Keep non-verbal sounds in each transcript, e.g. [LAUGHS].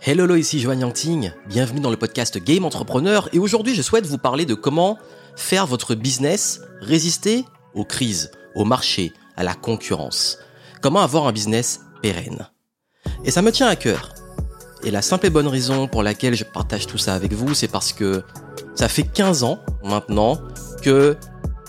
Hello, ici Joanne Yangting, bienvenue dans le podcast Game Entrepreneur et aujourd'hui je souhaite vous parler de comment faire votre business résister aux crises, au marché, à la concurrence. Comment avoir un business pérenne. Et ça me tient à cœur. Et la simple et bonne raison pour laquelle je partage tout ça avec vous, c'est parce que ça fait 15 ans maintenant que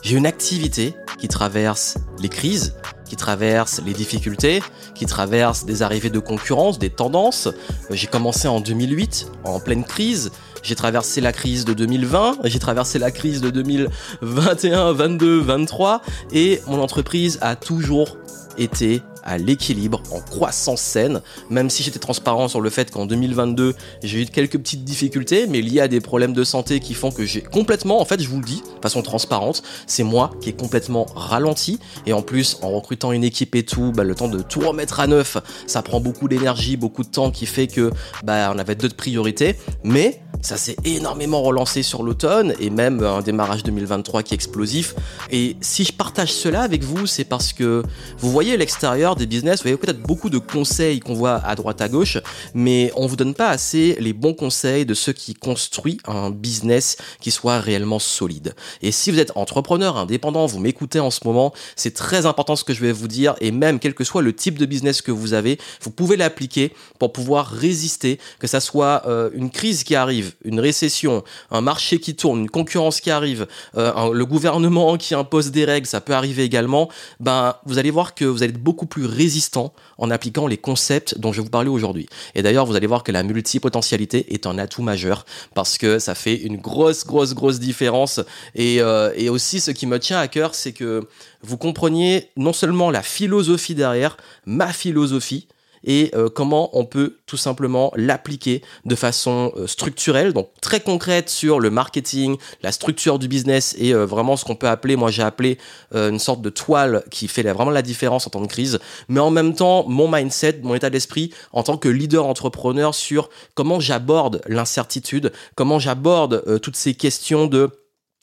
j'ai une activité qui traverse les crises, qui traverse les difficultés, qui traverse des arrivées de concurrence, des tendances. J'ai commencé en 2008, en pleine crise. J'ai traversé la crise de 2020, j'ai traversé la crise de 2021, 22, 23 et mon entreprise a toujours été à l'équilibre, en croissance saine, même si j'étais transparent sur le fait qu'en 2022, j'ai eu quelques petites difficultés, mais liées à des problèmes de santé qui font que j'ai complètement, en fait, je vous le dis, de façon transparente, c'est moi qui ai complètement ralenti, et en plus, en recrutant une équipe et tout, bah, le temps de tout remettre à neuf, ça prend beaucoup d'énergie, beaucoup de temps qui fait que, bah, on avait d'autres priorités, mais ça s'est énormément relancé sur l'automne et même un démarrage 2023 qui est explosif. Et si je partage cela avec vous, c'est parce que vous voyez l'extérieur des business, vous voyez peut-être beaucoup de conseils qu'on voit à droite à gauche, mais on vous donne pas assez les bons conseils de ceux qui construisent un business qui soit réellement solide. Et si vous êtes entrepreneur indépendant, vous m'écoutez en ce moment, c'est très important ce que je vais vous dire et même quel que soit le type de business que vous avez, vous pouvez l'appliquer pour pouvoir résister, que ça soit euh, une crise qui arrive, une récession, un marché qui tourne, une concurrence qui arrive, euh, le gouvernement qui impose des règles, ça peut arriver également. Ben, vous allez voir que vous allez être beaucoup plus résistant en appliquant les concepts dont je vais vous parler aujourd'hui. Et d'ailleurs, vous allez voir que la multipotentialité est un atout majeur parce que ça fait une grosse, grosse, grosse différence. Et, euh, et aussi, ce qui me tient à cœur, c'est que vous compreniez non seulement la philosophie derrière, ma philosophie, et euh, comment on peut tout simplement l'appliquer de façon euh, structurelle, donc très concrète sur le marketing, la structure du business et euh, vraiment ce qu'on peut appeler, moi j'ai appelé une sorte de toile qui fait vraiment la différence en temps de crise, mais en même temps mon mindset, mon état d'esprit en tant que leader entrepreneur sur comment j'aborde l'incertitude, comment j'aborde toutes ces questions de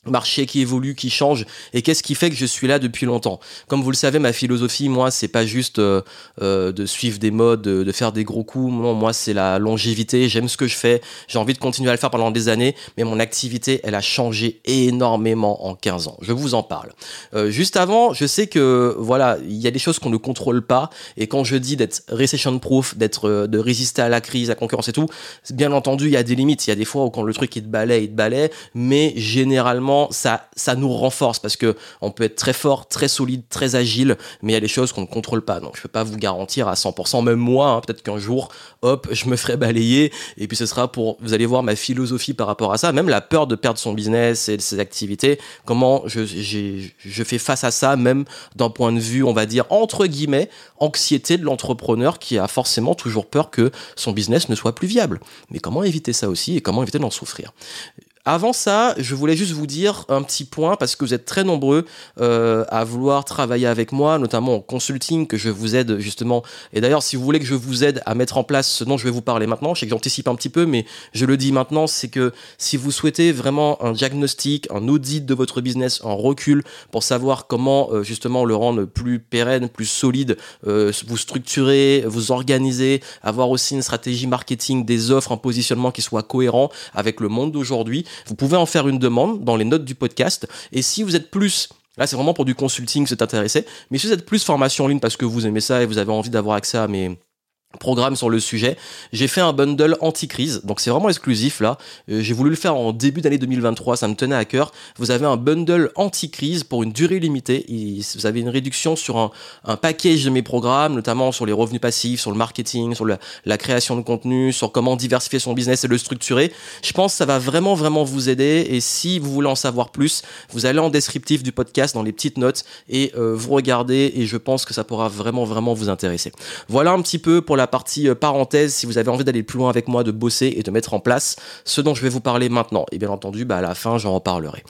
marché qui évolue, qui change, et qu'est-ce qui fait que je suis là depuis longtemps? Comme vous le savez, ma philosophie, moi, c'est pas juste euh, euh, de suivre des modes, de, faire des gros coups. Non, moi, c'est la longévité. J'aime ce que je fais. J'ai envie de continuer à le faire pendant des années, mais mon activité, elle a changé énormément en 15 ans. Je vous en parle. Euh, juste avant, je sais que voilà, il y a des choses qu'on ne contrôle pas, et quand je dis d'être recession proof, d'être de résister à la crise, à la concurrence et tout, bien entendu, il y a des limites. Il y a des fois où quand le truc il te balaye, il te balaye, mais généralement ça, ça nous renforce parce que on peut être très fort, très solide, très agile, mais il y a des choses qu'on ne contrôle pas. Donc, je peux pas vous garantir à 100%, même moi, hein, peut-être qu'un jour, hop, je me ferai balayer et puis ce sera pour, vous allez voir ma philosophie par rapport à ça, même la peur de perdre son business et ses activités, comment je, je fais face à ça, même d'un point de vue, on va dire, entre guillemets, anxiété de l'entrepreneur qui a forcément toujours peur que son business ne soit plus viable. Mais comment éviter ça aussi et comment éviter d'en souffrir? Avant ça, je voulais juste vous dire un petit point parce que vous êtes très nombreux euh, à vouloir travailler avec moi, notamment en consulting, que je vous aide justement. Et d'ailleurs, si vous voulez que je vous aide à mettre en place ce dont je vais vous parler maintenant, je sais que j'anticipe un petit peu, mais je le dis maintenant, c'est que si vous souhaitez vraiment un diagnostic, un audit de votre business, un recul pour savoir comment euh, justement le rendre plus pérenne, plus solide, euh, vous structurer, vous organiser, avoir aussi une stratégie marketing, des offres, un positionnement qui soit cohérent avec le monde d'aujourd'hui, vous pouvez en faire une demande dans les notes du podcast. Et si vous êtes plus Là, c'est vraiment pour du consulting, c'est intéressé. Mais si vous êtes plus formation en ligne parce que vous aimez ça et vous avez envie d'avoir accès à mes, programme sur le sujet. J'ai fait un bundle anti-crise, donc c'est vraiment exclusif là. Euh, j'ai voulu le faire en début d'année 2023, ça me tenait à cœur. Vous avez un bundle anti-crise pour une durée limitée. Vous avez une réduction sur un, un, package de mes programmes, notamment sur les revenus passifs, sur le marketing, sur la, création de contenu, sur comment diversifier son business et le structurer. Je pense que ça va vraiment vraiment vous aider. Et si vous voulez en savoir plus, vous allez en descriptif du podcast dans les petites notes et euh, vous regardez. Et je pense que ça pourra vraiment vraiment vous intéresser. Voilà un petit peu pour la partie euh, parenthèse si vous avez envie d'aller plus loin avec moi, de bosser et de mettre en place ce dont je vais vous parler maintenant. Et bien entendu, bah, à la fin, j'en reparlerai.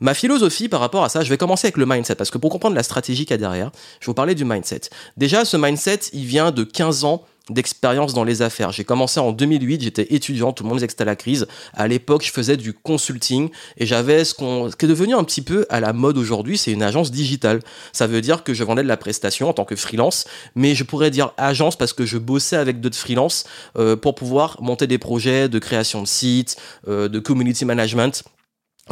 Ma philosophie par rapport à ça, je vais commencer avec le mindset, parce que pour comprendre la stratégie qu'il y a derrière, je vais vous parler du mindset. Déjà, ce mindset, il vient de 15 ans d'expérience dans les affaires. J'ai commencé en 2008, j'étais étudiant, tout le monde disait que c'était la crise. À l'époque, je faisais du consulting et j'avais ce, qu'on, ce qui est devenu un petit peu à la mode aujourd'hui, c'est une agence digitale. Ça veut dire que je vendais de la prestation en tant que freelance, mais je pourrais dire agence parce que je bossais avec d'autres freelances euh, pour pouvoir monter des projets de création de sites, euh, de community management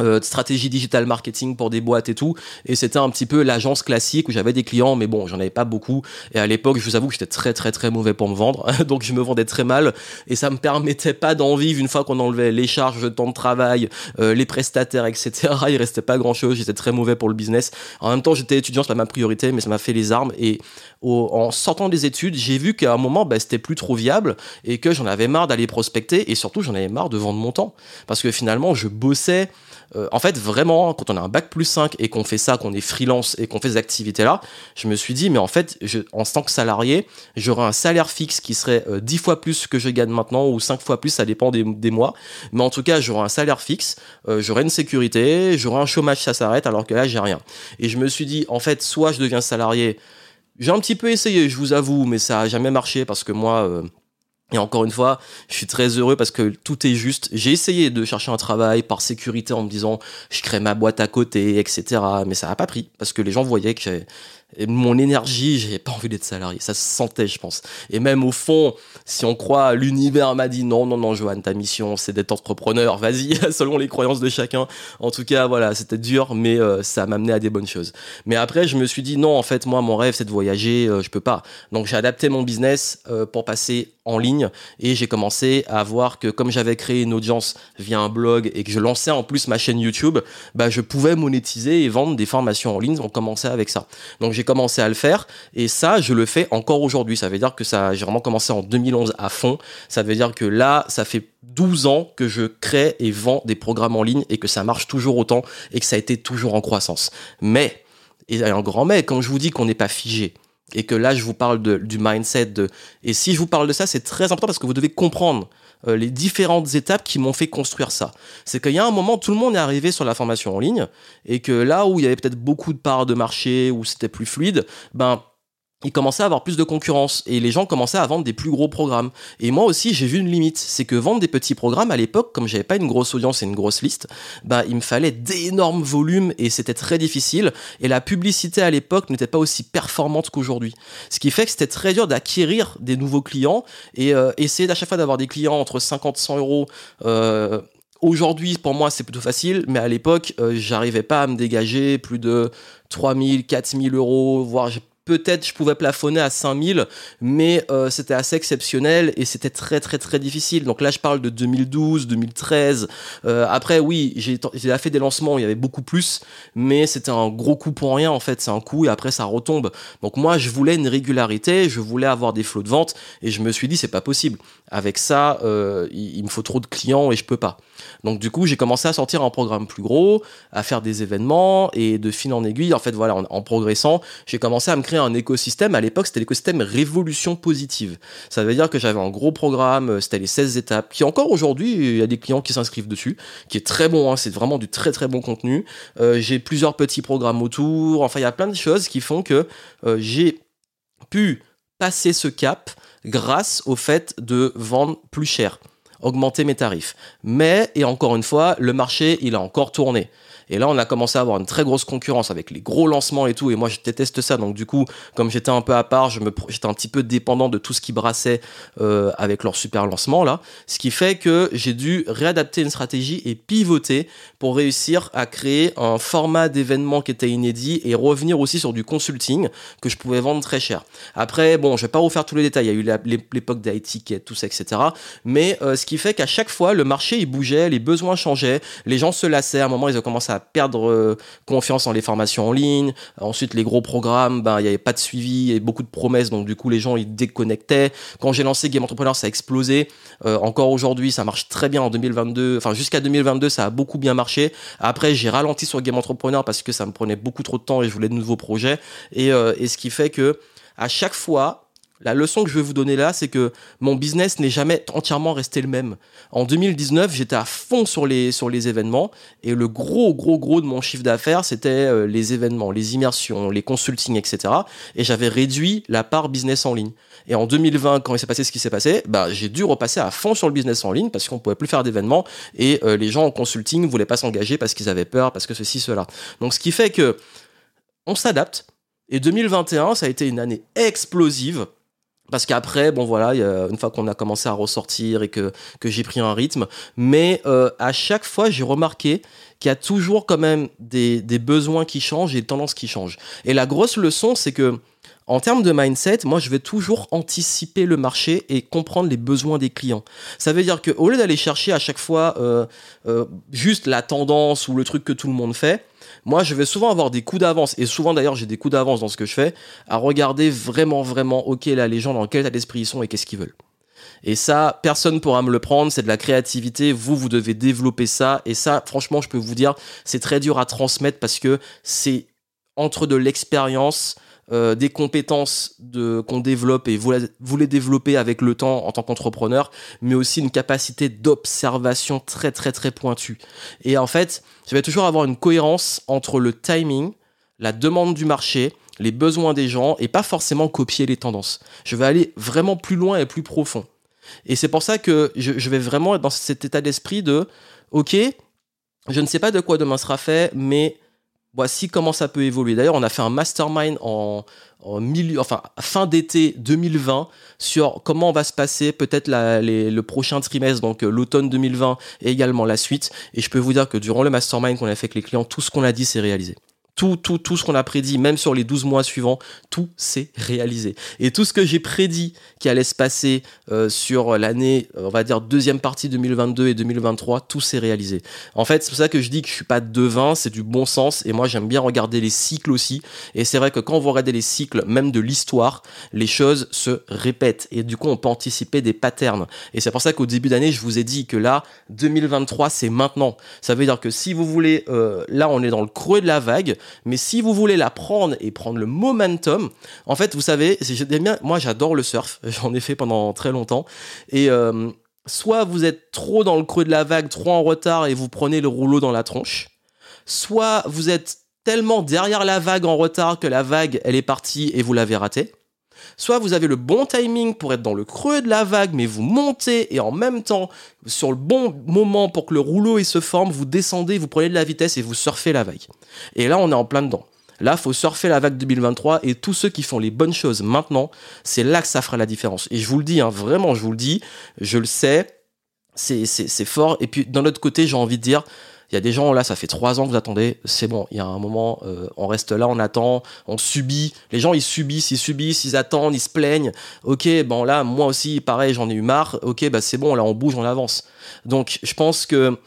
de stratégie digital marketing pour des boîtes et tout. Et c'était un petit peu l'agence classique où j'avais des clients mais bon j'en avais pas beaucoup. Et à l'époque je vous avoue que j'étais très très très mauvais pour me vendre. [LAUGHS] Donc je me vendais très mal. Et ça me permettait pas d'en vivre une fois qu'on enlevait les charges de temps de travail euh, les prestataires etc il restait pas grand chose j'étais très mauvais pour le business. En même temps j'étais étudiant c'est pas ma priorité mais ça m'a fait les armes. Et en sortant des études j'ai vu qu'à un moment bah, c'était plus trop viable et que j'en avais marre d'aller prospecter. Et surtout j'en avais marre de vendre mon temps. Parce que finalement je bossais euh, en fait, vraiment, quand on a un bac plus 5 et qu'on fait ça, qu'on est freelance et qu'on fait ces activités-là, je me suis dit, mais en fait, je, en tant que salarié, j'aurais un salaire fixe qui serait euh, 10 fois plus que je gagne maintenant ou 5 fois plus, ça dépend des, des mois. Mais en tout cas, j'aurais un salaire fixe, euh, j'aurais une sécurité, j'aurais un chômage, ça s'arrête, alors que là, j'ai rien. Et je me suis dit, en fait, soit je deviens salarié, j'ai un petit peu essayé, je vous avoue, mais ça a jamais marché parce que moi, euh, et encore une fois, je suis très heureux parce que tout est juste. J'ai essayé de chercher un travail par sécurité en me disant je crée ma boîte à côté, etc. Mais ça n'a pas pris parce que les gens voyaient que mon énergie, j'avais pas envie d'être salarié. Ça se sentait, je pense. Et même au fond, si on croit, l'univers m'a dit non, non, non, Johan, ta mission, c'est d'être entrepreneur. Vas-y, [LAUGHS] selon les croyances de chacun. En tout cas, voilà, c'était dur, mais euh, ça m'a amené à des bonnes choses. Mais après, je me suis dit non, en fait, moi, mon rêve, c'est de voyager. Euh, je peux pas. Donc, j'ai adapté mon business euh, pour passer en ligne et j'ai commencé à voir que comme j'avais créé une audience via un blog et que je lançais en plus ma chaîne YouTube, bah, je pouvais monétiser et vendre des formations en ligne. On commençait avec ça. Donc, j'ai commencé à le faire et ça, je le fais encore aujourd'hui. Ça veut dire que ça, j'ai vraiment commencé en 2011 à fond. Ça veut dire que là, ça fait 12 ans que je crée et vends des programmes en ligne et que ça marche toujours autant et que ça a été toujours en croissance. Mais, et un grand mais, quand je vous dis qu'on n'est pas figé, et que là je vous parle de, du mindset de et si je vous parle de ça c'est très important parce que vous devez comprendre euh, les différentes étapes qui m'ont fait construire ça. C'est qu'il y a un moment tout le monde est arrivé sur la formation en ligne et que là où il y avait peut-être beaucoup de parts de marché où c'était plus fluide ben il commençait à avoir plus de concurrence et les gens commençaient à vendre des plus gros programmes. Et moi aussi, j'ai vu une limite, c'est que vendre des petits programmes à l'époque, comme j'avais pas une grosse audience et une grosse liste, bah il me fallait d'énormes volumes et c'était très difficile. Et la publicité à l'époque n'était pas aussi performante qu'aujourd'hui. Ce qui fait que c'était très dur d'acquérir des nouveaux clients et euh, essayer à chaque fois d'avoir des clients entre 50 100 euros. Euh, Aujourd'hui, pour moi, c'est plutôt facile, mais à l'époque, euh, j'arrivais pas à me dégager plus de 3000, 4000 euros, voire peut-être je pouvais plafonner à 5000, mais euh, c'était assez exceptionnel et c'était très très très difficile. Donc là, je parle de 2012, 2013. Euh, après, oui, j'ai fait des lancements, il y avait beaucoup plus, mais c'était un gros coup pour rien en fait. C'est un coup et après ça retombe. Donc moi, je voulais une régularité, je voulais avoir des flots de vente et je me suis dit c'est pas possible. Avec ça, euh, il, me faut trop de clients et je peux pas. Donc du coup, j'ai commencé à sortir un programme plus gros, à faire des événements et de fil en aiguille, en fait, voilà, en, progressant, j'ai commencé à me créer un écosystème. À l'époque, c'était l'écosystème Révolution Positive. Ça veut dire que j'avais un gros programme, euh, c'était les 16 étapes, qui encore aujourd'hui, il y a des clients qui s'inscrivent dessus, qui est très bon, hein, c'est vraiment du très très bon contenu. Euh, j'ai plusieurs petits programmes autour, enfin, il y a plein de choses qui font que euh, j'ai pu passer ce cap grâce au fait de vendre plus cher augmenter mes tarifs. Mais, et encore une fois, le marché, il a encore tourné. Et là, on a commencé à avoir une très grosse concurrence avec les gros lancements et tout. Et moi, je déteste ça. Donc, du coup, comme j'étais un peu à part, je me, j'étais un petit peu dépendant de tout ce qui brassait euh, avec leur super lancement là. Ce qui fait que j'ai dû réadapter une stratégie et pivoter pour réussir à créer un format d'événement qui était inédit et revenir aussi sur du consulting que je pouvais vendre très cher. Après, bon, je vais pas refaire tous les détails. Il y a eu l'époque des tickets, tout ça, etc. Mais euh, ce qui fait qu'à chaque fois, le marché il bougeait, les besoins changeaient, les gens se lassaient. À un moment, ils ont commencé à perdre euh, confiance en les formations en ligne. Ensuite, les gros programmes, ben, il n'y avait pas de suivi et beaucoup de promesses, donc du coup, les gens, ils déconnectaient. Quand j'ai lancé Game Entrepreneur, ça a explosé. Euh, encore aujourd'hui, ça marche très bien en 2022. Enfin, jusqu'à 2022, ça a beaucoup bien marché. Après, j'ai ralenti sur Game Entrepreneur parce que ça me prenait beaucoup trop de temps et je voulais de nouveaux projets. Et, euh, et ce qui fait que à chaque fois, La leçon que je vais vous donner là, c'est que mon business n'est jamais entièrement resté le même. En 2019, j'étais à fond sur les, sur les événements et le gros, gros, gros de mon chiffre d'affaires, c'était euh, les événements, les immersions, les consultings, etc. Et j'avais réduit la part business en ligne. Et en 2020, quand il s'est passé ce qui s'est passé, bah, j'ai dû repasser à fond sur le business en ligne parce qu'on pouvait plus faire d'événements et euh, les gens en consulting voulaient pas s'engager parce qu'ils avaient peur, parce que ceci, cela. Donc, ce qui fait que on s'adapte. Et 2021, ça a été une année explosive parce qu'après, bon voilà, une fois qu'on a commencé à ressortir et que, que j'ai pris un rythme, mais euh, à chaque fois, j'ai remarqué qu'il y a toujours quand même des, des, besoins qui changent et des tendances qui changent. Et la grosse leçon, c'est que en termes de mindset, moi, je vais toujours anticiper le marché et comprendre les besoins des clients. Ça veut dire qu'au lieu d'aller chercher à chaque fois euh, euh, juste la tendance ou le truc que tout le monde fait, moi, je vais souvent avoir des coups d'avance, et souvent d'ailleurs, j'ai des coups d'avance dans ce que je fais, à regarder vraiment, vraiment, ok, là, les gens, dans quel état d'esprit ils sont et qu'est-ce qu'ils veulent. Et ça, personne pourra me le prendre, c'est de la créativité, vous, vous devez développer ça, et ça, franchement, je peux vous dire, c'est très dur à transmettre parce que c'est entre de l'expérience, euh, des compétences qu'on développe et les développez avec le temps en tant qu'entrepreneur, mais aussi une capacité d'observation très très très pointue. Et en fait, je vais toujours avoir une cohérence entre le timing, la demande du marché, les besoins des gens et pas forcément copier les tendances. Je vais aller vraiment plus loin et plus profond. Et c'est pour ça que je, je vais vraiment être dans cet état d'esprit de, ok, je ne sais pas de quoi demain sera fait, mais voici comment ça peut évoluer. D'ailleurs, on a fait un mastermind en, fin d'été 2020 sur comment va se passer peut-être le prochain trimestre, donc euh, l'automne 2020 et également la suite. Et je peux vous dire que durant le mastermind qu'on a fait avec les clients, tout ce qu'on a dit, c'est réalisé tout, tout, tout ce qu'on a prédit, même sur les 12 mois suivants, tout s'est réalisé. Et tout ce que j'ai prédit qui allait se passer euh, sur l'année, euh, on va dire deuxième partie 2022 et 2023, tout s'est réalisé. En fait, c'est pour ça que je dis que je suis pas devin, c'est du bon sens. Et moi, j'aime bien regarder les cycles aussi. Et c'est vrai que quand vous regardez les cycles, même de l'histoire, les choses se répètent. Et du coup, on peut anticiper des patterns. Et c'est pour ça qu'au début d'année, je vous ai dit que là, 2023, c'est maintenant. Ça veut dire que si vous voulez, euh, là, on est dans le creux de la vague. Mais si vous voulez la prendre et prendre le momentum, en fait, vous savez, moi j'adore le surf, [LAUGHS] j'en ai fait pendant très longtemps. Et euh, soit vous êtes trop dans le creux de la vague, trop en retard et vous prenez le rouleau dans la tronche, soit vous êtes tellement derrière la vague en retard que la vague, elle est partie et vous l'avez ratée. Soit vous avez le bon timing pour être dans le creux de la vague, mais vous montez et en même temps, sur le bon moment pour que le rouleau il se forme, vous descendez, vous prenez de la vitesse et vous surfez la vague. Et là, on est en plein dedans. Là, faut surfer la vague 2023 et tous ceux qui font les bonnes choses maintenant, c'est là que ça fera la différence. Et je vous le dis, hein, vraiment, je vous le dis, je le sais, c'est fort. Et puis, d'un autre côté, j'ai envie de dire, il y a des gens, là, ça fait trois ans que vous attendez, c'est bon, il y a un moment, euh, on reste là, on attend, on subit. Les gens, ils subissent, ils subissent, ils attendent, ils se plaignent. Ok, bon là, moi aussi, pareil, j'en ai eu marre. Ok, bah c'est bon, là, on bouge, on avance. Donc, je pense que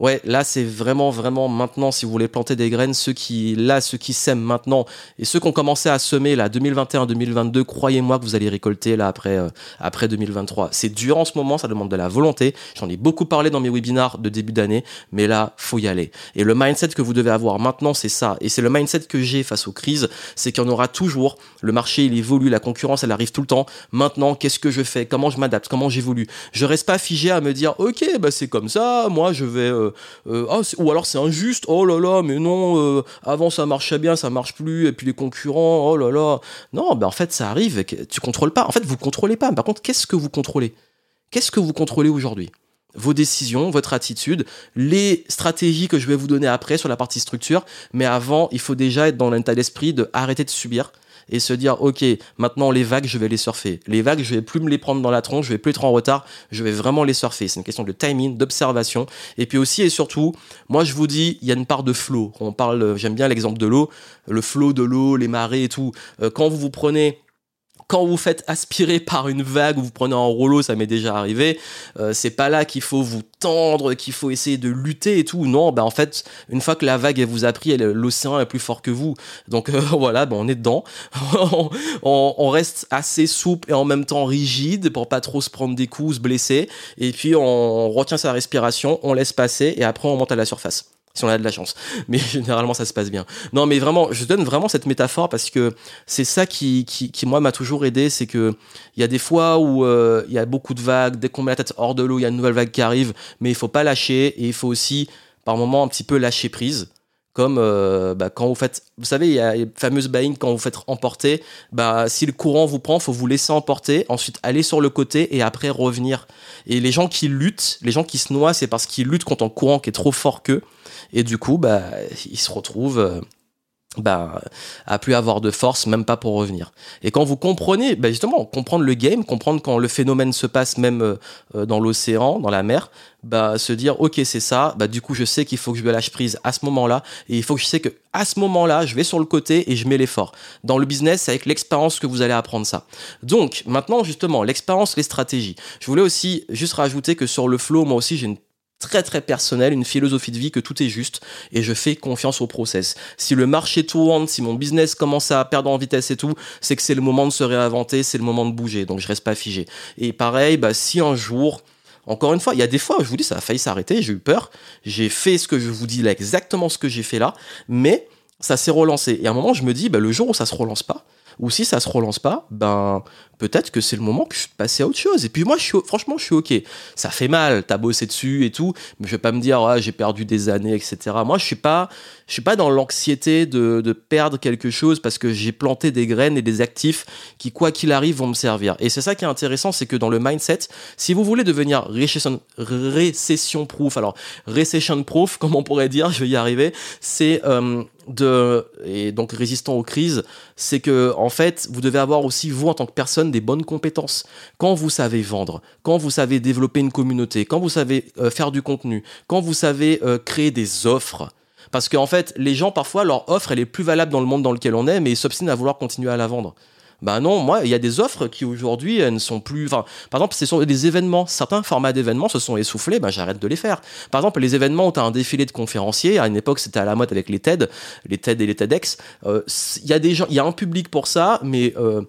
ouais, là c'est vraiment vraiment maintenant si vous voulez planter des graines, ceux qui là ceux qui sèment maintenant et ceux qui ont commencé à semer là 2021-2022, croyez-moi que vous allez récolter là après euh, après 2023. C'est dur en ce moment, ça demande de la volonté. J'en ai beaucoup parlé dans mes webinars de début d'année, mais là faut y aller. Et le mindset que vous devez avoir maintenant, c'est ça et c'est le mindset que j'ai face aux crises, c'est qu'il y en aura toujours. Le marché il évolue, la concurrence elle arrive tout le temps. Maintenant, qu'est-ce que je fais? Comment je m'adapte? Comment j'évolue? Je reste pas figé à me dire OK, bah c'est comme ça, moi je vais euh, ah, ou alors c'est injuste, oh là là, mais non, euh, avant ça marchait bien, ça marche plus, et puis les concurrents, oh là là. Non, ben en fait ça arrive, tu contrôles pas. En fait, vous contrôlez pas. Par contre, qu'est-ce que vous contrôlez? Qu'est-ce que vous contrôlez aujourd'hui? Vos décisions, votre attitude, les stratégies que je vais vous donner après sur la partie structure. Mais avant, il faut déjà être dans l'état d'esprit de arrêter de subir et se dire ok maintenant les vagues je vais les surfer. Les vagues je vais plus me les prendre dans la tronche je vais plus être en retard je vais vraiment les surfer. C'est une question de timing d'observation. Et puis aussi et surtout moi je vous dis il y a une part de flow. On parle j'aime bien l'exemple de l'eau le flow de l'eau les marées et tout. Euh, quand vous vous prenez quand vous faites aspirer par une vague ou vous prenez un rouleau, ça m'est déjà arrivé, euh, c'est pas là qu'il faut vous tendre, qu'il faut essayer de lutter et tout. Non, ben en fait, une fois que la vague vous a pris, l'océan est plus fort que vous. Donc euh, [LAUGHS] voilà, ben on est dedans. [LAUGHS] on, on, reste assez souple et en même temps rigide pour pas trop se prendre des coups, se blesser. Et puis on retient sa respiration, on laisse passer et après on monte à la surface. Si on a de la chance. [LAUGHS] Mais généralement, ça se passe bien. Non, mais vraiment, je donne vraiment cette métaphore parce que c'est ça qui, qui, qui moi, m'a toujours aidé. C'est que il y a des fois où euh, il y a beaucoup de vagues. Dès qu'on met la tête hors de l'eau, il y a une nouvelle vague qui arrive. Mais il faut pas lâcher et il faut aussi, par moment, un petit peu lâcher prise comme euh, bah, quand vous faites, vous savez, il y a les fameuses bains quand vous faites emporter, bah, si le courant vous prend, faut vous laisser emporter, ensuite aller sur le côté et après revenir. Et les gens qui luttent, les gens qui se noient, c'est parce qu'ils luttent contre un courant qui est trop fort qu'eux, et du coup, bah, ils se retrouvent bah, à plus avoir de force, même pas pour revenir. Et quand vous comprenez, bah justement, comprendre le game, comprendre quand le phénomène se passe même euh, euh, dans l'océan, dans la mer, bah, se dire, ok, c'est ça, bah, du coup, je sais qu'il faut que je lâche prise à ce moment-là, et il faut que je sais que à ce moment-là, je vais sur le côté et je mets l'effort. Dans le business, c'est avec l'expérience que vous allez apprendre ça. Donc, maintenant, justement, l'expérience, les stratégies. Je voulais aussi juste rajouter que sur le flow, moi aussi, j'ai une très très personnel, une philosophie de vie que tout est juste et je fais confiance au process. Si le marché tourne, si mon business commence à perdre en vitesse et tout, c'est que c'est le moment de se réinventer, c'est le moment de bouger. Donc je reste pas figé. Et pareil, bah si un jour encore une fois, il y a des fois je vous dis ça a failli s'arrêter, j'ai eu peur, j'ai fait ce que je vous dis là, exactement ce que j'ai fait là, mais ça s'est relancé. Et à un moment, je me dis, bah, le jour où ça se relance pas, ou si ça se relance pas, ben peut-être que c'est le moment que je passé à autre chose. Et puis moi, je suis, franchement, je suis ok. Ça fait mal, t'as bossé dessus et tout, mais je vais pas me dire, j'ai perdu des années, etc. Moi, je suis pas, je suis pas dans l'anxiété de, perdre quelque chose parce que j'ai planté des graines et des actifs qui, quoi qu'il arrive, vont me servir. Et c'est ça qui est intéressant, c'est que dans le mindset, si vous voulez devenir récession, récession proof, alors recession proof, [LAUGHS] comme on pourrait dire, je vais y arriver, c'est euh, de et donc résistant aux crises, c'est que en fait, vous devez avoir aussi vous en tant que personne des bonnes compétences. Quand vous savez vendre, quand vous savez développer une communauté, quand vous savez euh, faire du contenu, quand vous savez euh, créer des offres. Parce qu'en fait, les gens parfois leur offre elle est plus valable dans le monde dans lequel on est, mais ils s'obstinent à vouloir continuer à la vendre. Bah non, moi, il y a des offres qui aujourd'hui ne sont plus. Enfin, par exemple, ce sont des événements. Certains formats d'événements se sont essoufflés, bah j'arrête de les faire. Par exemple, les événements où tu as un défilé de conférenciers, à une époque c'était à la mode avec les TED, les TED et les TEDx. Euh, il y a des gens, il y a un public pour ça, mais euh,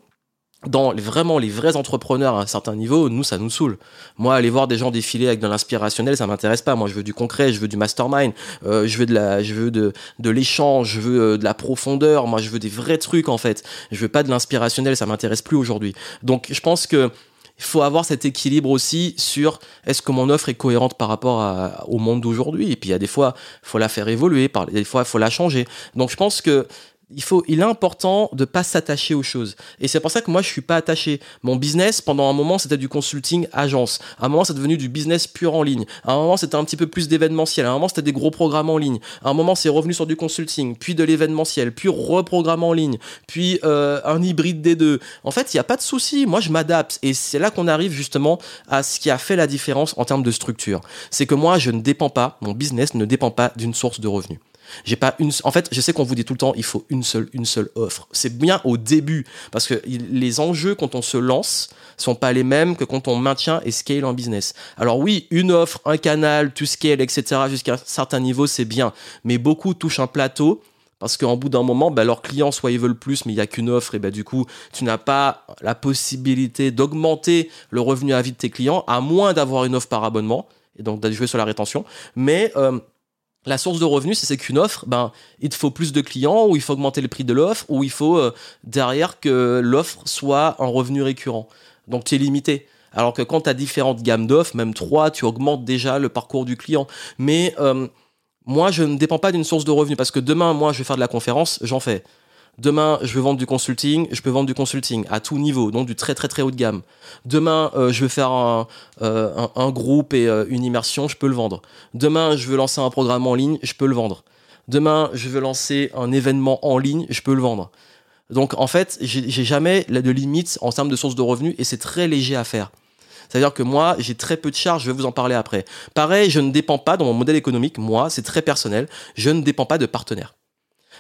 dans vraiment les vrais entrepreneurs à un certain niveau, nous, ça nous saoule. Moi, aller voir des gens défiler avec de l'inspirationnel, ça m'intéresse pas. Moi, je veux du concret, je veux du mastermind, euh, je veux de la, je veux de, de l'échange, je veux euh, de la profondeur. Moi, je veux des vrais trucs, en fait. Je veux pas de l'inspirationnel, ça m'intéresse plus aujourd'hui. Donc, je pense que il faut avoir cet équilibre aussi sur est-ce que mon offre est cohérente par rapport à, au monde d'aujourd'hui. Et puis, il y a des fois, faut la faire évoluer, par, des fois, faut la changer. Donc, je pense que il faut, il est important de pas s'attacher aux choses. Et c'est pour ça que moi, je suis pas attaché. Mon business, pendant un moment, c'était du consulting agence. À un moment, c'est devenu du business pur en ligne. À un moment, c'était un petit peu plus d'événementiel. À un moment, c'était des gros programmes en ligne. À un moment, c'est revenu sur du consulting, puis de l'événementiel, puis reprogramme en ligne, puis euh, un hybride des deux. En fait, il n'y a pas de souci. Moi, je m'adapte. Et c'est là qu'on arrive justement à ce qui a fait la différence en termes de structure. C'est que moi, je ne dépends pas, mon business ne dépend pas d'une source de revenus. J'ai pas une. En fait, je sais qu'on vous dit tout le temps, il faut une seule, une seule offre. C'est bien au début parce que les enjeux quand on se lance sont pas les mêmes que quand on maintient et scale en business. Alors oui, une offre, un canal, tout scale, etc. Jusqu'à un certain niveau, c'est bien. Mais beaucoup touchent un plateau parce qu'en bout d'un moment, bah, leurs clients, soit ils veulent plus, mais il n'y a qu'une offre, et bah, du coup, tu n'as pas la possibilité d'augmenter le revenu à vie de tes clients, à moins d'avoir une offre par abonnement, et donc d'aller jouer sur la rétention. Mais euh, la source de revenus, c'est qu'une offre, ben, il te faut plus de clients, ou il faut augmenter le prix de l'offre, ou il faut euh, derrière que l'offre soit un revenu récurrent. Donc tu es limité. Alors que quand tu as différentes gammes d'offres, même trois, tu augmentes déjà le parcours du client. Mais euh, moi, je ne dépends pas d'une source de revenus, parce que demain, moi, je vais faire de la conférence, j'en fais. Demain, je veux vendre du consulting, je peux vendre du consulting à tout niveau, donc du très très très haut de gamme. Demain, euh, je veux faire un, euh, groupe et euh, une immersion, je peux le vendre. Demain, je veux lancer un programme en ligne, je peux le vendre. Demain, je veux lancer un événement en ligne, je peux le vendre. Donc en fait, j'ai jamais de limite en termes de sources de revenus et c'est très léger à faire. C'est-à-dire que moi, j'ai très peu de charges, je vais vous en parler après. Pareil, je ne dépends pas dans mon modèle économique, moi, c'est très personnel, je ne dépends pas de partenaires.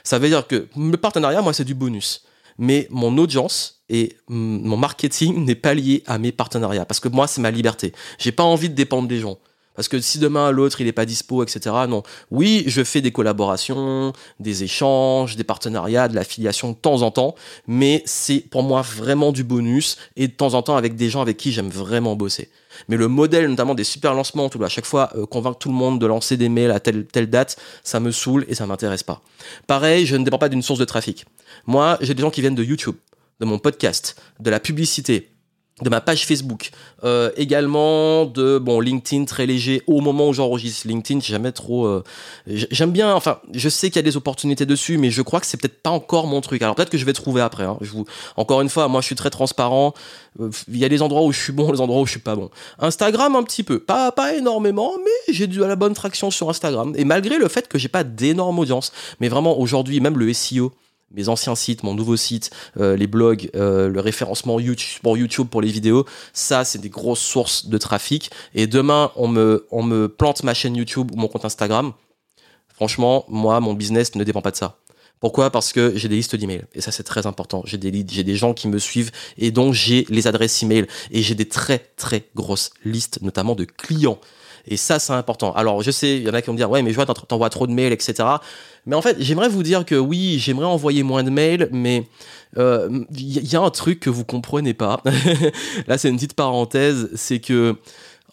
Ça veut dire que le partenariat, moi, c'est du bonus. Mais mon audience et mon marketing n'est pas lié à mes partenariats. Parce que moi, c'est ma liberté. J'ai pas envie de dépendre des gens. Parce que si demain l'autre il est pas dispo, etc. Non. Oui, je fais des collaborations, des échanges, des partenariats, de l'affiliation de temps en temps, mais c'est pour moi vraiment du bonus et de temps en temps avec des gens avec qui j'aime vraiment bosser. Mais le modèle, notamment des super lancements, tout à chaque fois euh, convaincre tout le monde de lancer des mails à telle telle date, ça me saoule et ça m'intéresse pas. Pareil, je ne dépends pas d'une source de trafic. Moi, j'ai des gens qui viennent de YouTube, de mon podcast, de la publicité, de ma page Facebook, euh, également de bon LinkedIn très léger au moment où j'enregistre LinkedIn, jamais trop. Euh, j'aime bien, enfin, je sais qu'il y a des opportunités dessus, mais je crois que c'est peut-être pas encore mon truc. Alors peut-être que je vais trouver après. Hein. Je vous, encore une fois, moi je suis très transparent. Euh, il y a des endroits où je suis bon, des endroits où je suis pas bon. Instagram un petit peu, pas pas énormément, mais j'ai de la bonne traction sur Instagram. Et malgré le fait que j'ai pas d'énorme audience, mais vraiment aujourd'hui même le SEO mes anciens sites, mon nouveau site, euh, les blogs, euh, le référencement YouTube pour YouTube pour les vidéos, ça c'est des grosses sources de trafic. Et demain on me, on me plante ma chaîne YouTube ou mon compte Instagram. Franchement, moi mon business ne dépend pas de ça. Pourquoi? Parce que j'ai des listes d'emails et ça c'est très important. J'ai des j'ai des gens qui me suivent et donc j'ai les adresses email et j'ai des très très grosses listes, notamment de clients. Et ça, c'est important. Alors, je sais, il y en a qui vont me dire, ouais, mais vois, t'envoies trop de mails, etc. Mais en fait, j'aimerais vous dire que oui, j'aimerais envoyer moins de mails, mais il euh, y, a un truc que vous comprenez pas. [LAUGHS] Là, c'est une petite parenthèse, c'est que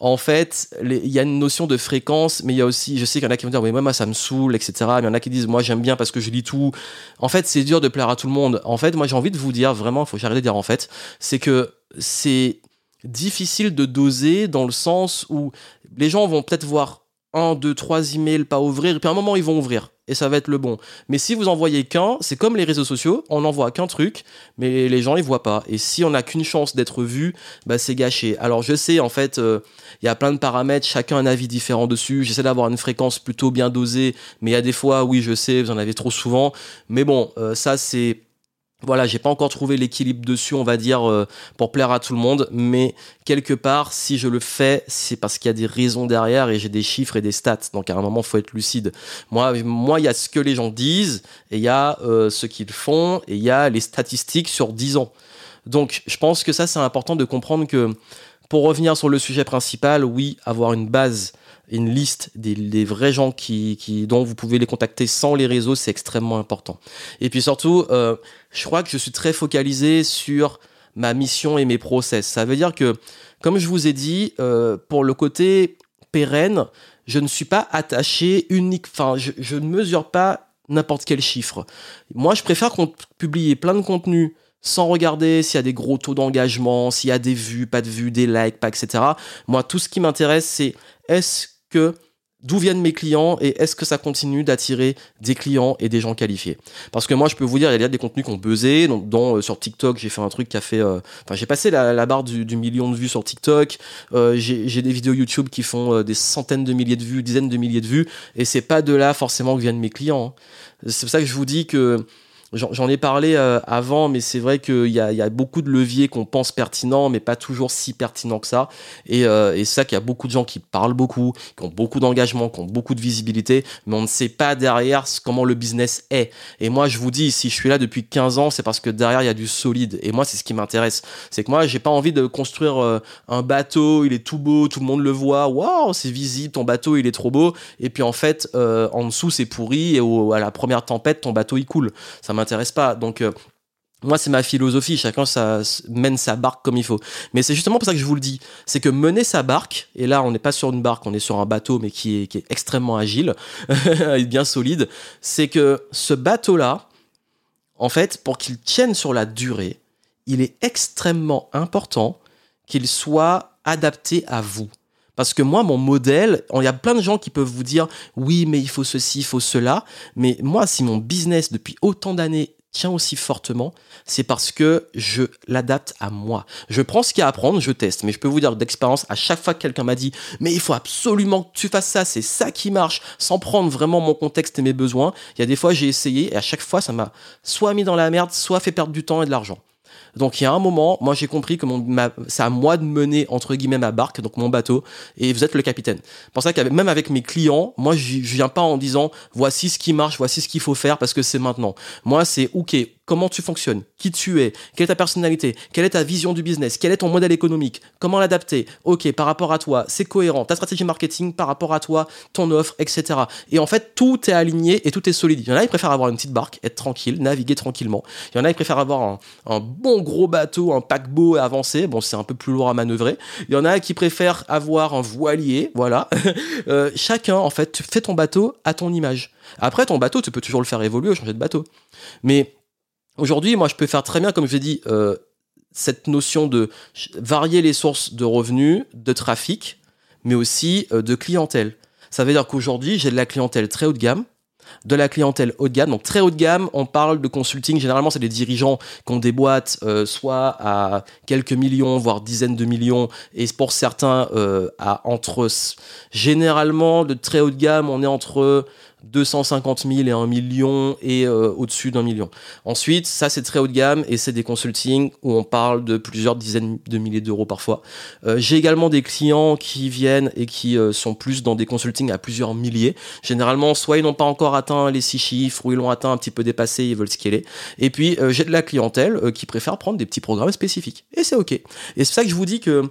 en fait, il y a une notion de fréquence, mais il y a aussi, je sais qu'il y en a qui vont dire, oui, moi, ça me saoule, etc. Mais il y en a qui disent, moi, j'aime bien parce que je lis tout. En fait, c'est dur de plaire à tout le monde. En fait, moi, j'ai envie de vous dire, vraiment, il faut j'arrête de dire en fait, c'est que c'est difficile de doser dans le sens où les gens vont peut-être voir un, deux, trois emails pas ouvrir, et puis à un moment ils vont ouvrir, et ça va être le bon. Mais si vous envoyez qu'un, c'est comme les réseaux sociaux, on n'envoie qu'un truc, mais les gens ils voient pas. Et si on n'a qu'une chance d'être vu, bah c'est gâché. Alors je sais, en fait, euh, il y a plein de paramètres, chacun a un avis différent dessus. J'essaie d'avoir une fréquence plutôt bien dosée, mais il y a des fois, oui, je sais, vous en avez trop souvent. Mais bon, euh, ça c'est voilà, j'ai pas encore trouvé l'équilibre dessus, on va dire, euh, pour plaire à tout le monde, mais quelque part, si je le fais, c'est parce qu'il y a des raisons derrière et j'ai des chiffres et des stats. Donc à un moment, faut être lucide. Moi, moi, il y a ce que les gens disent et il y a euh, ce qu'ils font et il y a les statistiques sur 10 ans. Donc, je pense que ça, c'est important de comprendre que pour revenir sur le sujet principal, oui, avoir une base une liste des, vrais gens qui, dont vous pouvez les contacter sans les réseaux, c'est extrêmement important. Et puis surtout, euh, je crois que je suis très focalisé sur ma mission et mes process. Ça veut dire que, comme je vous ai dit, euh, pour le côté pérenne, je ne suis pas attaché unique, enfin, je, je ne mesure pas n'importe quel chiffre. Moi, je préfère qu'on publie plein de contenus sans regarder s'il y a des gros taux d'engagement, s'il y a des vues, pas de vues, des likes, pas, etc. Moi, tout ce qui m'intéresse, c'est est-ce que d'où viennent mes clients et est-ce que ça continue d'attirer des clients et des gens qualifiés Parce que moi, je peux vous dire, il y a des contenus qui ont buzzé, donc, dont euh, sur TikTok, j'ai fait un truc qui a fait... Euh, enfin, j'ai passé la, barre du, million de vues sur TikTok, euh, j'ai des vidéos YouTube qui font des centaines de milliers de vues, dizaines de milliers de vues, et c'est pas de là forcément que viennent mes clients. Hein. C'est pour ça que je vous dis que J'en ai parlé euh, avant, mais c'est vrai qu'il y a, beaucoup de leviers qu'on pense pertinents, mais pas toujours si pertinents que ça. Et, euh, et c'est ça qu'il y a beaucoup de gens qui parlent beaucoup, qui ont beaucoup d'engagement, qui ont beaucoup de visibilité, mais on ne sait pas derrière comment le business est. Et moi, je vous dis, si je suis là depuis 15 ans, c'est parce que derrière, il y a du solide. Et moi, c'est ce qui m'intéresse. C'est que moi, j'ai pas envie de construire euh, un bateau, il est tout beau, tout le monde le voit, waouh, c'est visible, ton bateau, il est trop beau. Et puis en fait, euh, en dessous, c'est pourri, et à la première tempête, ton bateau, il coule. Ça m'intéresse pas. Donc, euh, moi, c'est ma philosophie. Chacun ça, mène sa barque comme il faut. Mais c'est justement pour ça que je vous le dis. C'est que mener sa barque, et là, on n'est pas sur une barque, on est sur un bateau, mais qui est, qui est extrêmement agile [LAUGHS] et bien solide. C'est que ce bateau-là, en fait, pour qu'il tienne sur la durée, il est extrêmement important qu'il soit adapté à vous. Parce que moi, mon modèle, il y a plein de gens qui peuvent vous dire oui, mais il faut ceci, il faut cela. Mais moi, si mon business depuis autant d'années tient aussi fortement, c'est parce que je l'adapte à moi. Je prends ce qu'il y a à apprendre, je teste. Mais je peux vous dire d'expérience, à chaque fois que quelqu'un m'a dit, mais il faut absolument que tu fasses ça, c'est ça qui marche, sans prendre vraiment mon contexte et mes besoins, il y a des fois j'ai essayé et à chaque fois ça m'a soit mis dans la merde, soit fait perdre du temps et de l'argent. Donc il y a un moment, moi j'ai compris que c'est à moi de mener entre guillemets ma barque, donc mon bateau, et vous êtes le capitaine. Pour ça que même avec mes clients, moi je viens pas en disant voici ce qui marche, voici ce qu'il faut faire parce que c'est maintenant. Moi c'est ok, comment tu fonctionnes, qui tu es, quelle est ta personnalité, quelle est ta vision du business, quel est ton modèle économique, comment l'adapter? Ok, par rapport à toi, c'est cohérent, ta stratégie marketing par rapport à toi, ton offre, etc. Et en fait, tout est aligné et tout est solide. Il y en a, qui préfèrent avoir une petite barque, être tranquille, naviguer tranquillement. Il y en a, qui préfèrent avoir un, bon gros bateau, un paquebot avancé. Bon, c'est un peu plus lourd à manœuvrer. Il y en a qui préfèrent avoir un voilier, voilà. [LAUGHS] Euh, chacun, en fait, tu ton bateau à ton image. Après, ton bateau, tu peux toujours le faire évoluer, changer de bateau. Mais aujourd'hui, moi, je peux faire très bien, comme je l'ai dit, euh, cette notion de varier les sources de revenus, de trafic, mais aussi euh, de clientèle. Ça veut dire qu'aujourd'hui, j'ai de la clientèle très haut de gamme, de la clientèle haut de gamme. Donc très haut de gamme, on parle de consulting. Généralement, c'est des dirigeants qui ont des boîtes euh, soit à quelques millions, voire dizaines de millions, et pour certains à entre. Généralement, de très haut de gamme, on est entre 250 000 et 1 million et euh, au-dessus d'un million. Ensuite, ça c'est très haut de gamme et c'est des consultings où on parle de plusieurs dizaines de milliers d'euros parfois. Euh, j'ai également des clients qui viennent et qui euh, sont plus dans des consultings à plusieurs milliers. Généralement, soit ils n'ont pas encore atteint les six chiffres ou ils l'ont atteint un petit peu dépassé, ils veulent scaler. Et puis j'ai de la clientèle qui préfère prendre des petits programmes spécifiques. Et c'est ok. Et c'est ça que je vous dis que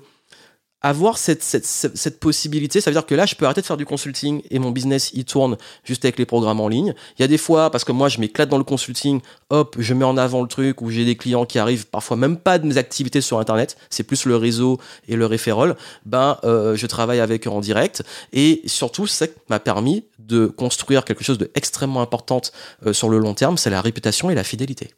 avoir cette, cette, cette, possibilité, ça veut dire que là, je peux arrêter de faire du consulting et mon business, il tourne juste avec les programmes en ligne. Il y a des fois, parce que moi, je m'éclate dans le consulting, hop, je mets en avant le truc où j'ai des clients qui arrivent parfois même pas de mes activités sur Internet, c'est plus le réseau et le référol, ben, euh, je travaille avec eux en direct. Et surtout, ça m'a permis de construire quelque chose d'extrêmement important euh, sur le long terme, c'est la réputation et la fidélité.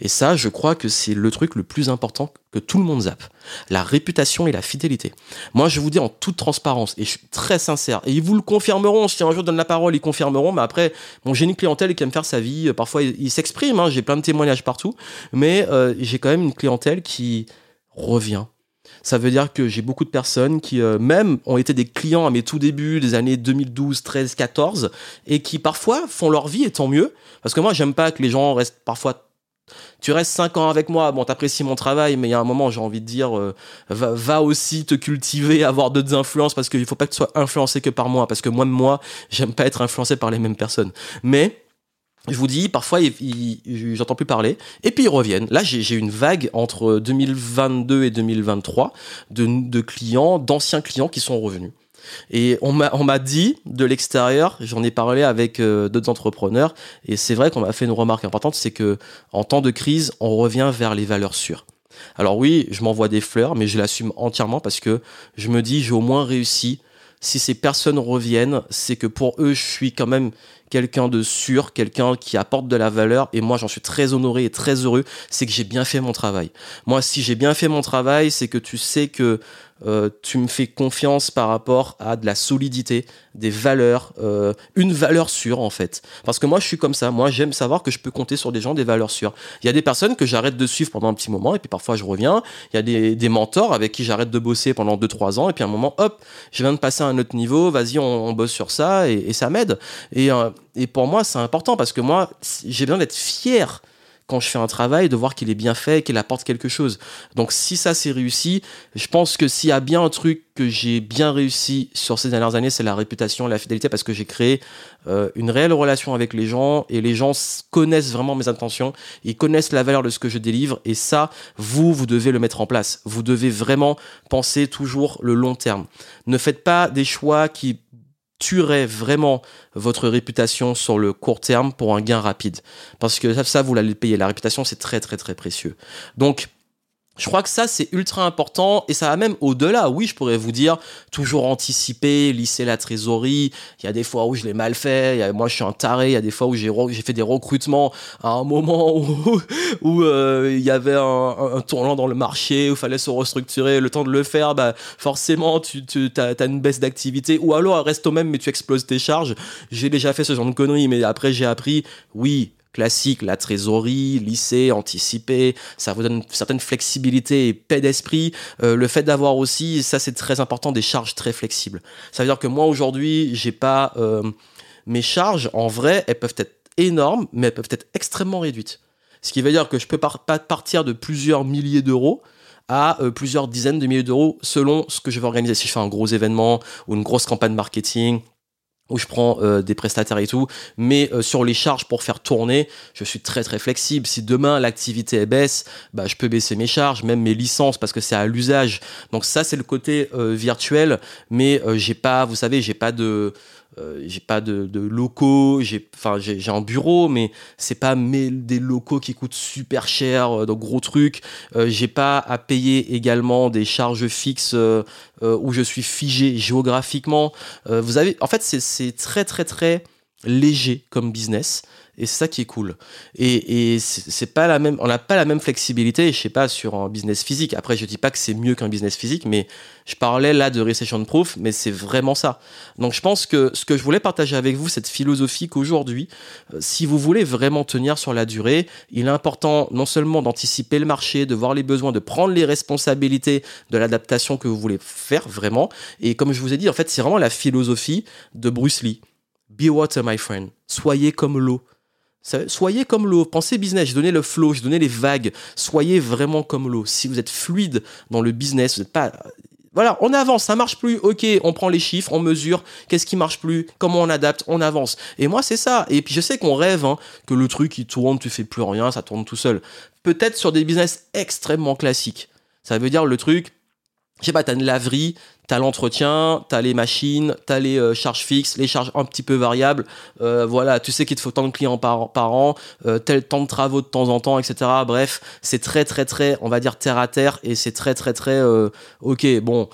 Et ça, je crois que c'est le truc le plus important que tout le monde zappe. La réputation et la fidélité. Moi, je vous dis en toute transparence, et je suis très sincère, et ils vous le confirmeront, si un jour je donne la parole, ils confirmeront, mais après, mon génie clientèle qui aime faire sa vie, euh, parfois il, s'exprime, hein, j'ai plein de témoignages partout, mais euh, j'ai quand même une clientèle qui revient. Ça veut dire que j'ai beaucoup de personnes qui, euh, même, ont été des clients à mes tout débuts des années 2012, 13, 14, et qui parfois font leur vie, et tant mieux, parce que moi, j'aime pas que les gens restent parfois tu restes 5 ans avec moi, bon, t'apprécies mon travail, mais il y a un moment, j'ai envie de dire, euh, va, aussi te cultiver, avoir d'autres influences, parce qu'il faut pas que tu sois influencé que par moi, parce que moi, moi, j'aime pas être influencé par les mêmes personnes. Mais, je vous dis, parfois, j'entends plus parler, et puis ils reviennent. Là, j'ai une vague entre 2022 et 2023 de, de clients, d'anciens clients qui sont revenus. Et on m'a dit de l'extérieur, j'en ai parlé avec euh, d'autres entrepreneurs, et c'est vrai qu'on m'a fait une remarque importante, c'est que en temps de crise, on revient vers les valeurs sûres. Alors oui, je m'envoie des fleurs, mais je l'assume entièrement parce que je me dis, j'ai au moins réussi. Si ces personnes reviennent, c'est que pour eux, je suis quand même quelqu'un de sûr, quelqu'un qui apporte de la valeur, et moi j'en suis très honoré et très heureux, c'est que j'ai bien fait mon travail. Moi, si j'ai bien fait mon travail, c'est que tu sais que euh, tu me fais confiance par rapport à de la solidité, des valeurs, euh, une valeur sûre en fait. Parce que moi je suis comme ça, moi j'aime savoir que je peux compter sur des gens, des valeurs sûres. Il y a des personnes que j'arrête de suivre pendant un petit moment et puis parfois je reviens. Il y a des, mentors avec qui j'arrête de bosser pendant 2-3 ans et puis à un moment, hop, je viens de passer à un autre niveau, vas-y on, bosse sur ça et, et ça m'aide. Et, euh, et pour moi c'est important parce que moi j'ai besoin d'être fier quand je fais un travail, de voir qu'il est bien fait, qu'il apporte quelque chose. Donc si ça c'est réussi, je pense que s'il y a bien un truc que j'ai bien réussi sur ces dernières années, c'est la réputation, la fidélité, parce que j'ai créé euh, une réelle relation avec les gens et les gens connaissent vraiment mes intentions, ils connaissent la valeur de ce que je délivre et ça, vous, vous devez le mettre en place. Vous devez vraiment penser toujours le long terme. Ne faites pas des choix qui tuerait vraiment votre réputation sur le court terme pour un gain rapide. Parce que ça, ça vous l'allez payer. La réputation, c'est très, très, très précieux. Donc, je crois que ça, c'est ultra important et ça va même au-delà. Oui, je pourrais vous dire, toujours anticiper, lisser la trésorerie. Il y a des fois où je l'ai mal fait. moi, je suis un taré. Il y a des fois où j'ai, fait des recrutements à un moment [LAUGHS] où, euh, il y avait un, tournant dans le marché, où il fallait se restructurer. Le temps de le faire, bah, forcément, tu, tu as, une baisse d'activité. Ou alors, reste au même, mais tu exploses tes charges. J'ai déjà fait ce genre de conneries, mais après, j'ai appris, oui, classique, la trésorerie, lycée, anticipé, ça vous donne une certaine flexibilité et paix d'esprit. Euh, le fait d'avoir aussi, ça c'est très important, des charges très flexibles. Ça veut dire que moi aujourd'hui, j'ai pas euh, mes charges en vrai, elles peuvent être énormes, mais elles peuvent être extrêmement réduites. Ce qui veut dire que je peux pas partir de plusieurs milliers d'euros à euh, plusieurs dizaines de milliers d'euros selon ce que je veux organiser. Si je fais un gros événement ou une grosse campagne marketing où je prends euh, des prestataires et tout, mais euh, sur les charges pour faire tourner, je suis très très flexible. Si demain l'activité baisse, bah, je peux baisser mes charges, même mes licences parce que c'est à l'usage. Donc ça c'est le côté euh, virtuel, mais j'ai pas, vous savez, j'ai pas de euh, j'ai pas de, locaux, j'ai un bureau, mais c'est pas des locaux qui coûtent super cher, euh, de gros trucs. Euh, j'ai pas à payer également des charges fixes où je suis figé géographiquement. vous avez, en fait, c'est très très très léger comme business et c'est ça qui est cool. Et, c'est pas la même on n'a pas la même flexibilité je sais pas sur un business physique. Après je dis pas que c'est mieux qu'un business physique mais je parlais là de recession proof mais c'est vraiment ça. Donc je pense que ce que je voulais partager avec vous cette philosophie qu'aujourd'hui euh, si vous voulez vraiment tenir sur la durée il est important non seulement d'anticiper le marché de voir les besoins de prendre les responsabilités de l'adaptation que vous voulez faire vraiment. Et comme je vous ai dit en fait c'est vraiment la philosophie de Bruce Lee. Be water, my friend. Soyez comme l'eau. Soyez comme l'eau. Pensez business. J'ai donné le flow, j'ai donné les vagues. Soyez vraiment comme l'eau. Si vous êtes fluide dans le business, vous n'êtes pas. Voilà, on avance, ça marche plus. Ok, on prend les chiffres, on mesure. Qu'est-ce qui marche plus? Comment on adapte? On avance. Et moi, c'est ça. Et puis, je sais qu'on rêve hein, que le truc il tourne, tu fais plus rien, ça tourne tout seul. Peut-être sur des business extrêmement classiques. Ça veut dire le truc. Je sais pas, t'as une laverie, T'as l'entretien, t'as les machines, t'as les euh, charges fixes, les charges un petit peu variables. Euh, voilà, tu sais qu'il te faut tant de clients par, an, euh, tel temps de travaux de temps en temps, etc. Bref, c'est très très très, on va dire terre à terre et c'est très très très, ok, bon,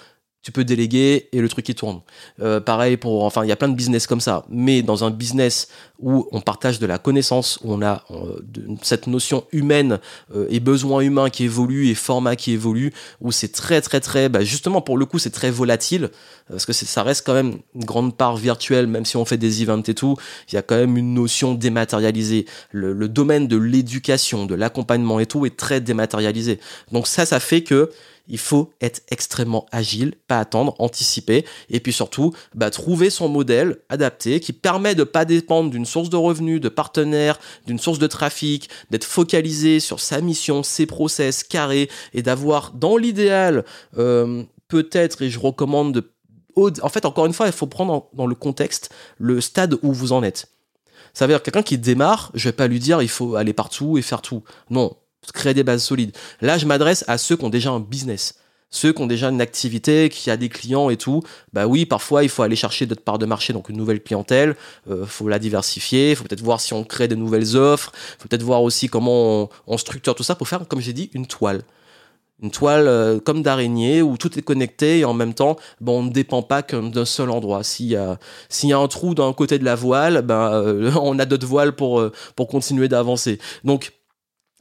tu peux déléguer et le truc qui tourne. Euh, pareil pour, enfin, il y a plein de business comme ça. Mais dans un business où on partage de la connaissance, où on a euh, cette notion humaine euh, et besoin humain qui évolue et format qui évolue, où c'est très très très, bah, justement pour le coup c'est très volatile parce que ça reste quand même une grande part virtuelle, même si on fait des events et tout, il y a quand même une notion dématérialisée. Le, le domaine de l'éducation, de l'accompagnement et tout est très dématérialisé. Donc ça, ça fait que il faut être extrêmement agile, pas attendre, anticiper, et puis surtout bah, trouver son modèle adapté qui permet de pas dépendre d'une source de revenus, de partenaires, d'une source de trafic, d'être focalisé sur sa mission, ses process carrés, et d'avoir dans l'idéal euh, peut-être, et je recommande de... En fait, encore une fois, il faut prendre dans le contexte le stade où vous en êtes. Ça veut dire quelqu'un qui démarre, je vais pas lui dire il faut aller partout et faire tout. Non, créer des bases solides. Là, je m'adresse à ceux qui ont déjà un business. Ceux qui ont déjà une activité, qui a des clients et tout, bah oui, parfois il faut aller chercher d'autres parts de marché, donc une nouvelle clientèle, euh, faut la diversifier, faut peut-être voir si on crée de nouvelles offres, faut peut-être voir aussi comment on, structure tout ça pour faire, comme j'ai dit, une toile une toile euh, comme d'araignée où tout est connecté et en même temps bon, on ne dépend pas d'un seul endroit. S'il y, a, y a un trou d'un côté de la voile, ben, [LAUGHS] on a d'autres voiles pour, euh, pour continuer d'avancer. Donc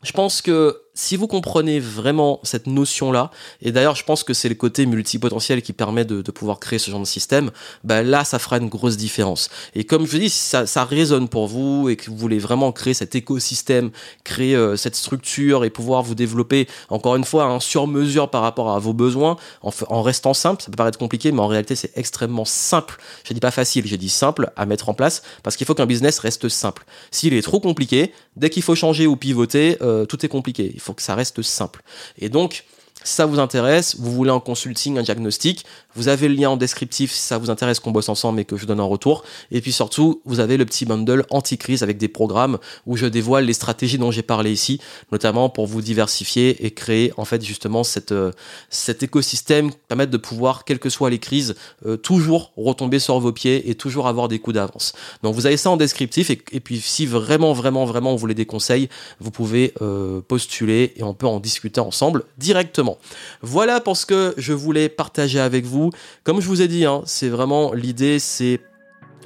je pense que si vous comprenez vraiment cette notion-là, et d'ailleurs je pense que c'est le côté multipotentiel qui permet de, pouvoir créer ce genre de système, bah là ça fera une grosse différence. Et comme je dis, si ça, ça résonne pour vous et que vous voulez vraiment créer cet écosystème, créer euh, cette structure et pouvoir vous développer encore une fois un sur mesure par rapport à vos besoins, en, en restant simple, ça peut paraître compliqué, mais en réalité c'est extrêmement simple. Je dis pas facile, j'ai dit simple à mettre en place parce qu'il faut qu'un business reste simple. S'il est trop compliqué, dès qu'il faut changer ou pivoter, euh, tout est compliqué faut que ça reste simple. Et donc, ça vous intéresse, vous voulez un consulting, un diagnostic, vous avez le lien en descriptif si ça vous intéresse qu'on bosse ensemble et que je donne un retour. Et puis surtout, vous avez le petit bundle anti-crise avec des programmes où je dévoile les stratégies dont j'ai parlé ici, notamment pour vous diversifier et créer en fait justement cette, euh, cet écosystème qui permet de pouvoir, quelles que soient les crises, euh, toujours retomber sur vos pieds et toujours avoir des coups d'avance. Donc vous avez ça en descriptif et, puis si vraiment, vraiment, vraiment vous voulez des conseils, vous pouvez euh, postuler et on peut en discuter ensemble directement. Voilà pour ce que je voulais partager avec vous. Comme je vous ai dit, hein, c'est vraiment l'idée, c'est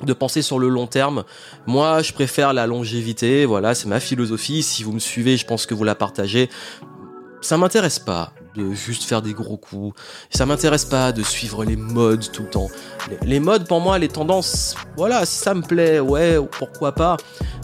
de penser sur le long terme. Moi, je préfère la longévité. Voilà, c'est ma philosophie. Si vous me suivez, je pense que vous la partagez. Ça m'intéresse pas de juste faire des gros coups. Ça m'intéresse pas de suivre les modes tout le temps. Les, modes, pour moi, les tendances, voilà, ça me plaît, ouais, pourquoi pas.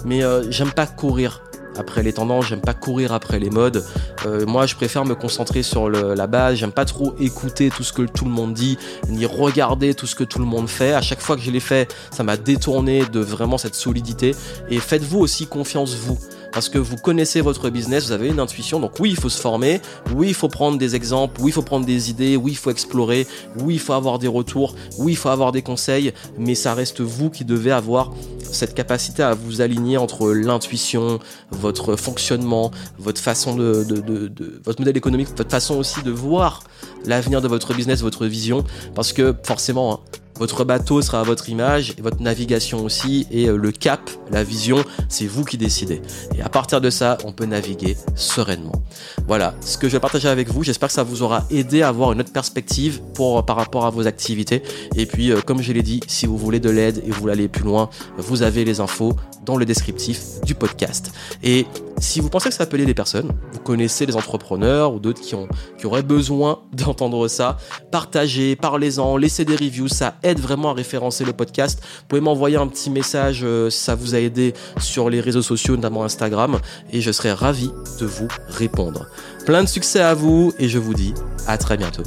Mais euh, j'aime pas courir après les tendances, j'aime pas courir après les modes. Euh, moi, je préfère me concentrer sur la base. J'aime pas trop écouter tout ce que tout le monde dit, ni regarder tout ce que tout le monde fait. À chaque fois que je l'ai fait, ça m'a détourné de vraiment cette solidité. Et faites-vous aussi confiance vous. Parce que vous connaissez votre business, vous avez une intuition. Donc oui, il faut se former, oui, il faut prendre des exemples, oui, il faut prendre des idées, oui, il faut explorer, oui, il faut avoir des retours, oui, il faut avoir des conseils, mais ça reste vous qui devez avoir cette capacité à vous aligner entre l'intuition, votre fonctionnement, votre façon de, de, votre modèle économique, votre façon aussi de voir l'avenir de votre business, votre vision, parce que forcément, hein, votre bateau sera à votre image et votre navigation aussi et euh, le cap, la vision, c'est vous qui décidez. Et à partir de ça, on peut naviguer sereinement. Voilà, ce que je vais partager avec vous, j'espère que ça vous aura aidé à avoir une autre perspective pour euh, par rapport à vos activités. Et puis euh, comme je l'ai dit, si vous voulez de l'aide et vous voulez aller plus loin, vous avez les infos dans le descriptif du podcast. Et si vous pensez que ça peut aider des personnes, vous connaissez des entrepreneurs ou d'autres qui, qui auraient besoin [LAUGHS] d'entendre ça, partagez, parlez-en, laissez des reviews, ça aide vraiment à référencer le podcast. Vous pouvez m'envoyer un petit message euh, si ça vous a aidé sur les réseaux sociaux, notamment Instagram, et je serai ravi de vous répondre. Plein de succès à vous et je vous dis à très bientôt.